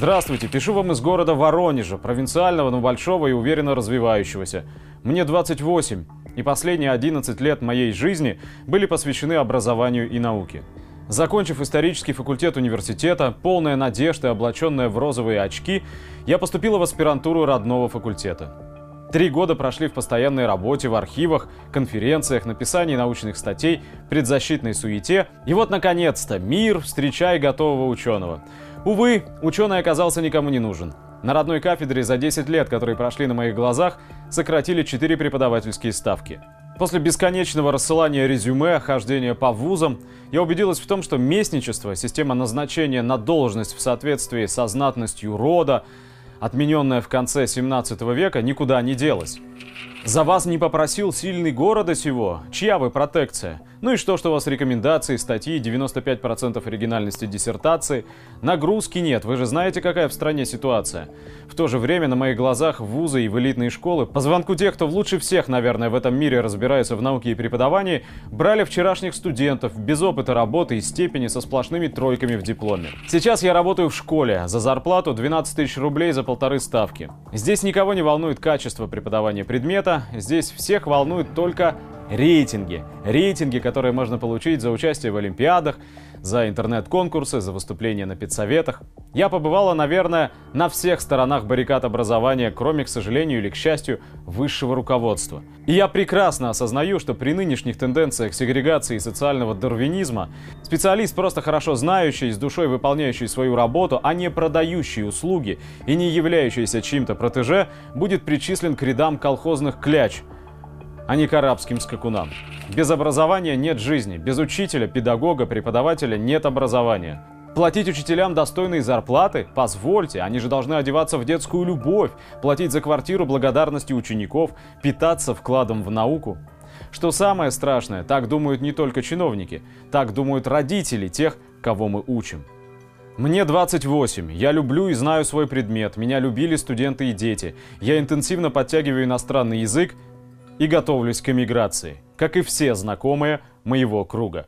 Здравствуйте, пишу вам из города Воронежа, провинциального, но большого и уверенно развивающегося. Мне 28, и последние 11 лет моей жизни были посвящены образованию и науке. Закончив исторический факультет университета, полная надежды, облаченная в розовые очки, я поступила в аспирантуру родного факультета. Три года прошли в постоянной работе, в архивах, конференциях, написании научных статей, предзащитной суете. И вот, наконец-то, мир, встречай готового ученого. Увы, ученый оказался никому не нужен. На родной кафедре за 10 лет, которые прошли на моих глазах, сократили 4 преподавательские ставки. После бесконечного рассылания резюме, хождения по вузам, я убедилась в том, что местничество, система назначения на должность в соответствии со знатностью рода, отмененная в конце 17 века, никуда не делась. За вас не попросил сильный города сего? Чья вы протекция? Ну и что, что у вас рекомендации, статьи, 95% оригинальности диссертации? Нагрузки нет, вы же знаете, какая в стране ситуация. В то же время на моих глазах вузы и в элитные школы, по звонку тех, кто лучше всех, наверное, в этом мире разбирается в науке и преподавании, брали вчерашних студентов без опыта работы и степени со сплошными тройками в дипломе. Сейчас я работаю в школе за зарплату 12 тысяч рублей за полторы ставки. Здесь никого не волнует качество преподавания предмета, здесь всех волнует только рейтинги. Рейтинги, которые можно получить за участие в Олимпиадах, за интернет-конкурсы, за выступления на педсоветах. Я побывала, наверное, на всех сторонах баррикад образования, кроме, к сожалению или к счастью, высшего руководства. И я прекрасно осознаю, что при нынешних тенденциях сегрегации и социального дарвинизма специалист, просто хорошо знающий, с душой выполняющий свою работу, а не продающий услуги и не являющийся чьим-то протеже, будет причислен к рядам колхозных кляч – а не к арабским скакунам. Без образования нет жизни, без учителя, педагога, преподавателя нет образования. Платить учителям достойные зарплаты? Позвольте, они же должны одеваться в детскую любовь, платить за квартиру благодарности учеников, питаться вкладом в науку. Что самое страшное, так думают не только чиновники, так думают родители тех, кого мы учим. Мне 28, я люблю и знаю свой предмет, меня любили студенты и дети, я интенсивно подтягиваю иностранный язык и готовлюсь к эмиграции, как и все знакомые моего круга.